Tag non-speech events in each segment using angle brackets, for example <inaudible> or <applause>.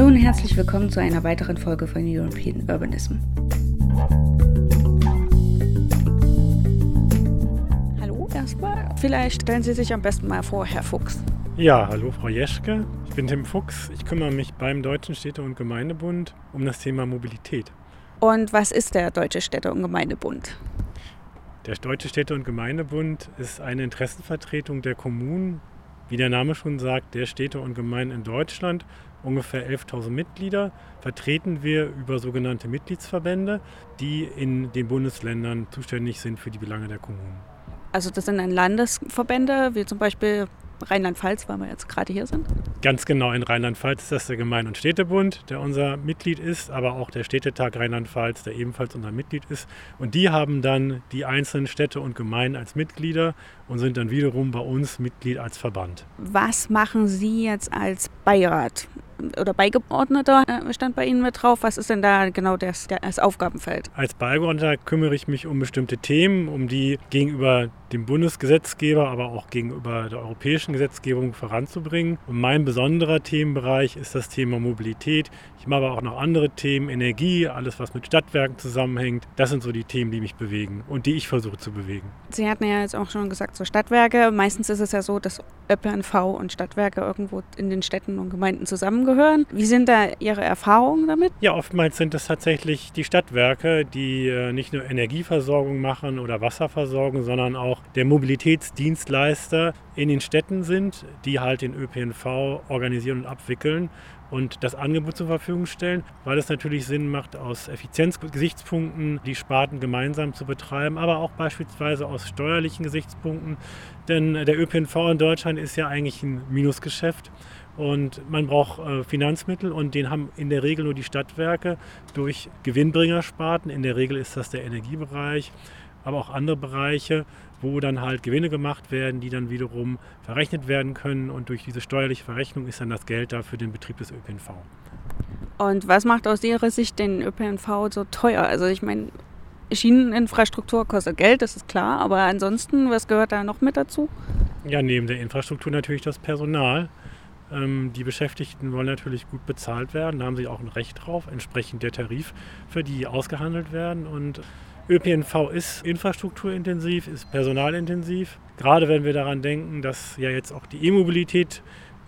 Hallo und herzlich willkommen zu einer weiteren Folge von European Urbanism. Hallo erstmal. Vielleicht stellen Sie sich am besten mal vor, Herr Fuchs. Ja, hallo Frau Jeschke. Ich bin Tim Fuchs. Ich kümmere mich beim Deutschen Städte- und Gemeindebund um das Thema Mobilität. Und was ist der Deutsche Städte- und Gemeindebund? Der Deutsche Städte- und Gemeindebund ist eine Interessenvertretung der Kommunen, wie der Name schon sagt, der Städte und Gemeinden in Deutschland. Ungefähr 11.000 Mitglieder vertreten wir über sogenannte Mitgliedsverbände, die in den Bundesländern zuständig sind für die Belange der Kommunen. Also das sind dann Landesverbände, wie zum Beispiel Rheinland-Pfalz, weil wir jetzt gerade hier sind? Ganz genau, in Rheinland-Pfalz ist das der Gemeinde- und Städtebund, der unser Mitglied ist, aber auch der Städtetag Rheinland-Pfalz, der ebenfalls unser Mitglied ist. Und die haben dann die einzelnen Städte und Gemeinden als Mitglieder und sind dann wiederum bei uns Mitglied als Verband. Was machen Sie jetzt als Beirat? oder Beigeordneter äh, stand bei Ihnen mit drauf. Was ist denn da genau das, das Aufgabenfeld? Als Beigeordneter kümmere ich mich um bestimmte Themen, um die gegenüber dem Bundesgesetzgeber, aber auch gegenüber der europäischen Gesetzgebung voranzubringen. Und mein besonderer Themenbereich ist das Thema Mobilität. Ich mache aber auch noch andere Themen, Energie, alles was mit Stadtwerken zusammenhängt. Das sind so die Themen, die mich bewegen und die ich versuche zu bewegen. Sie hatten ja jetzt auch schon gesagt, so Stadtwerke. Meistens ist es ja so, dass ÖPNV und Stadtwerke irgendwo in den Städten und Gemeinden zusammengehören. Wie sind da Ihre Erfahrungen damit? Ja, oftmals sind es tatsächlich die Stadtwerke, die äh, nicht nur Energieversorgung machen oder Wasserversorgung, sondern auch der Mobilitätsdienstleister in den Städten sind, die halt den ÖPNV organisieren und abwickeln und das Angebot zur Verfügung stellen, weil es natürlich Sinn macht, aus Effizienzgesichtspunkten die Sparten gemeinsam zu betreiben, aber auch beispielsweise aus steuerlichen Gesichtspunkten. Denn der ÖPNV in Deutschland ist ja eigentlich ein Minusgeschäft und man braucht äh, Finanzmittel und den haben in der Regel nur die Stadtwerke durch Gewinnbringersparten. In der Regel ist das der Energiebereich, aber auch andere Bereiche wo dann halt Gewinne gemacht werden, die dann wiederum verrechnet werden können und durch diese steuerliche Verrechnung ist dann das Geld da für den Betrieb des ÖPNV. Und was macht aus Ihrer Sicht den ÖPNV so teuer? Also ich meine, Schieneninfrastruktur kostet Geld, das ist klar, aber ansonsten, was gehört da noch mit dazu? Ja, neben der Infrastruktur natürlich das Personal. Ähm, die Beschäftigten wollen natürlich gut bezahlt werden, da haben sie auch ein Recht drauf, entsprechend der Tarif, für die ausgehandelt werden. Und ÖPNV ist infrastrukturintensiv, ist personalintensiv. Gerade wenn wir daran denken, dass ja jetzt auch die E-Mobilität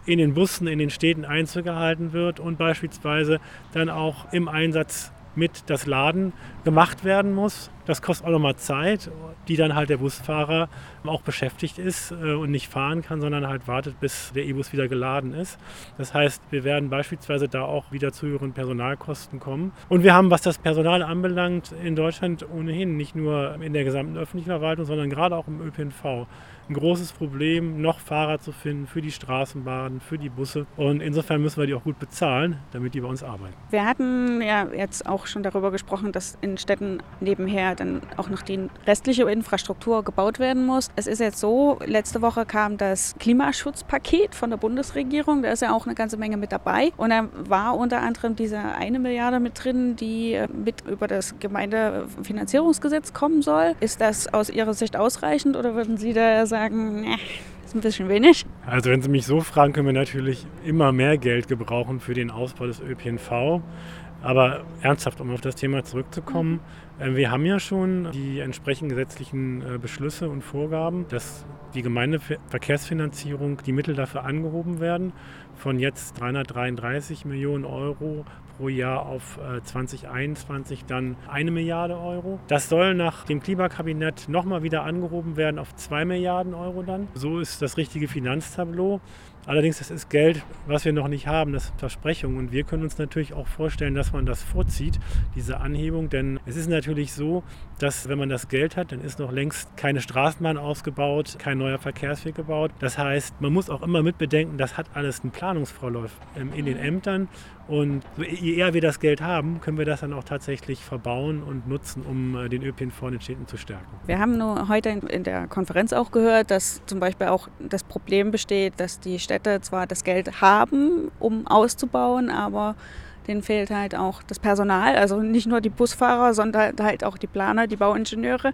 in den Bussen, in den Städten Einzug gehalten wird und beispielsweise dann auch im Einsatz mit das Laden gemacht werden muss. Das kostet auch nochmal Zeit, die dann halt der Busfahrer auch beschäftigt ist äh, und nicht fahren kann, sondern halt wartet, bis der E-Bus wieder geladen ist. Das heißt, wir werden beispielsweise da auch wieder zu höheren Personalkosten kommen. Und wir haben, was das Personal anbelangt, in Deutschland ohnehin nicht nur in der gesamten öffentlichen Verwaltung, sondern gerade auch im ÖPNV ein großes Problem, noch Fahrer zu finden für die Straßenbahnen, für die Busse. Und insofern müssen wir die auch gut bezahlen, damit die bei uns arbeiten. Wir hatten ja jetzt auch schon darüber gesprochen, dass in Städten nebenher dann auch noch die restliche Infrastruktur gebaut werden muss. Es ist jetzt so, letzte Woche kam das Klimaschutzpaket von der Bundesregierung. Da ist ja auch eine ganze Menge mit dabei. Und da war unter anderem diese eine Milliarde mit drin, die äh, mit über das Gemeindefinanzierungsgesetz kommen soll. Ist das aus Ihrer Sicht ausreichend oder würden Sie da sagen, nee, ist ein bisschen wenig? Also wenn Sie mich so fragen, können wir natürlich immer mehr Geld gebrauchen für den Ausbau des ÖPNV. Aber ernsthaft, um auf das Thema zurückzukommen, äh, wir haben ja schon die entsprechenden gesetzlichen äh, Beschlüsse und Vorgaben, dass die Gemeindeverkehrsfinanzierung, die Mittel dafür angehoben werden, von jetzt 333 Millionen Euro pro Jahr auf 2021 äh, dann eine Milliarde Euro. Das soll nach dem Klimakabinett nochmal wieder angehoben werden auf zwei Milliarden Euro dann. So ist das richtige Finanztableau. Allerdings, das ist Geld, was wir noch nicht haben, das ist Versprechung. Und wir können uns natürlich auch vorstellen, dass man das vorzieht, diese Anhebung. Denn es ist natürlich so, dass wenn man das Geld hat, dann ist noch längst keine Straßenbahn ausgebaut, kein neuer Verkehrsweg gebaut. Das heißt, man muss auch immer mitbedenken, das hat alles einen Planungsvorlauf ähm, in den Ämtern. Und je eher wir das Geld haben, können wir das dann auch tatsächlich verbauen und nutzen, um äh, den ÖPNV in den Städten zu stärken. Wir haben nur heute in der Konferenz auch gehört, dass zum Beispiel auch das Problem besteht, dass die Städte zwar das Geld haben, um auszubauen, aber denen fehlt halt auch das Personal, also nicht nur die Busfahrer, sondern halt auch die Planer, die Bauingenieure.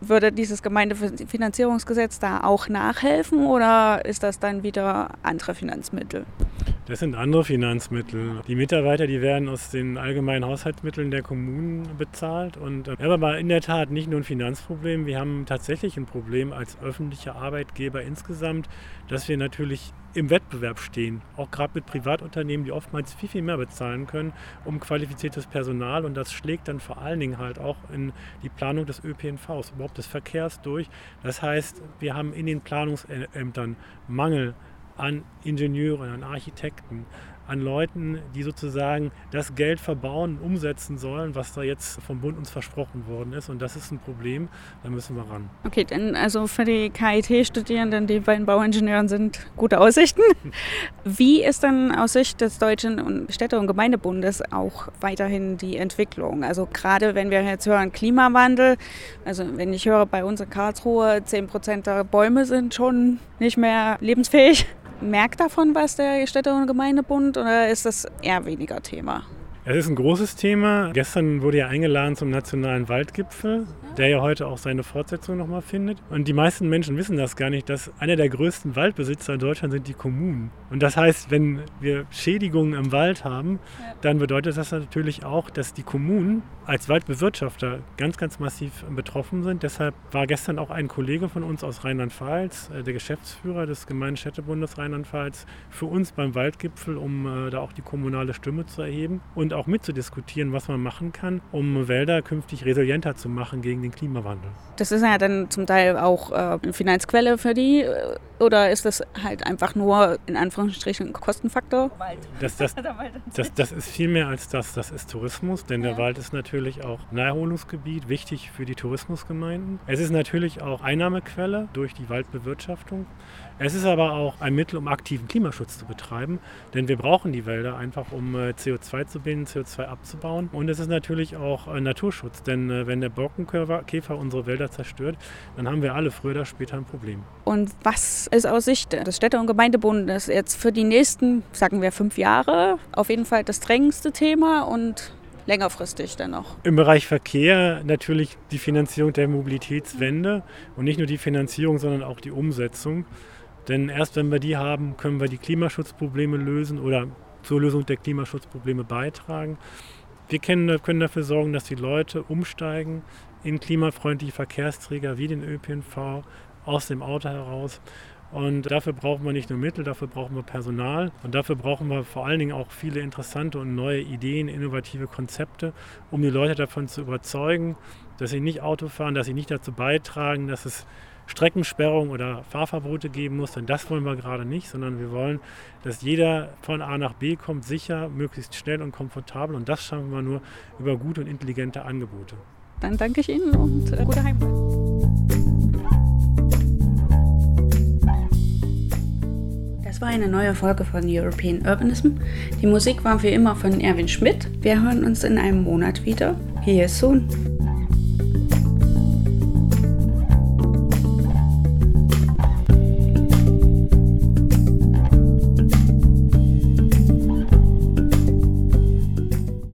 Würde dieses Gemeindefinanzierungsgesetz da auch nachhelfen oder ist das dann wieder andere Finanzmittel? Das sind andere Finanzmittel. Die Mitarbeiter, die werden aus den allgemeinen Haushaltsmitteln der Kommunen bezahlt. Und äh, wir haben aber in der Tat nicht nur ein Finanzproblem, wir haben tatsächlich ein Problem als öffentlicher Arbeitgeber insgesamt, dass wir natürlich im Wettbewerb stehen, auch gerade mit Privatunternehmen, die oftmals viel, viel mehr bezahlen können, um qualifiziertes Personal. Und das schlägt dann vor allen Dingen halt auch in die Planung des ÖPNVs, überhaupt des Verkehrs durch. Das heißt, wir haben in den Planungsämtern Mangel an Ingenieuren, an Architekten, an Leuten, die sozusagen das Geld verbauen und umsetzen sollen, was da jetzt vom Bund uns versprochen worden ist. Und das ist ein Problem, da müssen wir ran. Okay, dann also für die KIT-Studierenden, die bei den Bauingenieuren sind, gute Aussichten. <laughs> Wie ist dann aus Sicht des Deutschen Städte- und Gemeindebundes auch weiterhin die Entwicklung? Also gerade wenn wir jetzt hören Klimawandel, also wenn ich höre, bei uns in Karlsruhe 10 Prozent der Bäume sind schon nicht mehr lebensfähig merkt davon was der Städte- und Gemeindebund oder ist das eher weniger Thema? Es ist ein großes Thema. Gestern wurde ja eingeladen zum Nationalen Waldgipfel, der ja heute auch seine Fortsetzung nochmal findet. Und die meisten Menschen wissen das gar nicht, dass einer der größten Waldbesitzer in Deutschland sind die Kommunen. Und das heißt, wenn wir Schädigungen im Wald haben, dann bedeutet das natürlich auch, dass die Kommunen als Waldbewirtschafter ganz, ganz massiv betroffen sind. Deshalb war gestern auch ein Kollege von uns aus Rheinland-Pfalz, äh, der Geschäftsführer des Gemeindestädtebundes Rheinland-Pfalz, für uns beim Waldgipfel, um äh, da auch die kommunale Stimme zu erheben und auch mitzudiskutieren, was man machen kann, um Wälder künftig resilienter zu machen gegen den Klimawandel. Das ist ja dann zum Teil auch äh, eine Finanzquelle für die oder ist das halt einfach nur in Anführungsstrichen ein Kostenfaktor? Das, das, <laughs> das, das ist viel mehr als das. Das ist Tourismus, denn der Wald ist natürlich auch Naherholungsgebiet, wichtig für die Tourismusgemeinden. Es ist natürlich auch Einnahmequelle durch die Waldbewirtschaftung. Es ist aber auch ein Mittel, um aktiven Klimaschutz zu betreiben, denn wir brauchen die Wälder einfach, um äh, CO2 zu binden, CO2 abzubauen. Und es ist natürlich auch Naturschutz, denn äh, wenn der Borkenkäfer unsere Wälder zerstört, dann haben wir alle früher oder später ein Problem. Und was ist aus Sicht des Städte- und Gemeindebundes jetzt für die nächsten, sagen wir, fünf Jahre auf jeden Fall das drängendste Thema und längerfristig dann noch. Im Bereich Verkehr natürlich die Finanzierung der Mobilitätswende und nicht nur die Finanzierung, sondern auch die Umsetzung. Denn erst wenn wir die haben, können wir die Klimaschutzprobleme lösen oder zur Lösung der Klimaschutzprobleme beitragen. Wir können dafür sorgen, dass die Leute umsteigen in klimafreundliche Verkehrsträger wie den ÖPNV aus dem Auto heraus. Und dafür brauchen wir nicht nur Mittel, dafür brauchen wir Personal und dafür brauchen wir vor allen Dingen auch viele interessante und neue Ideen, innovative Konzepte, um die Leute davon zu überzeugen, dass sie nicht Auto fahren, dass sie nicht dazu beitragen, dass es Streckensperrung oder Fahrverbote geben muss, denn das wollen wir gerade nicht, sondern wir wollen, dass jeder von A nach B kommt, sicher, möglichst schnell und komfortabel und das schaffen wir nur über gute und intelligente Angebote. Dann danke ich Ihnen und äh, gute Heimfahrt. War eine neue Folge von European Urbanism. Die Musik war wie immer von Erwin Schmidt. Wir hören uns in einem Monat wieder. Here soon.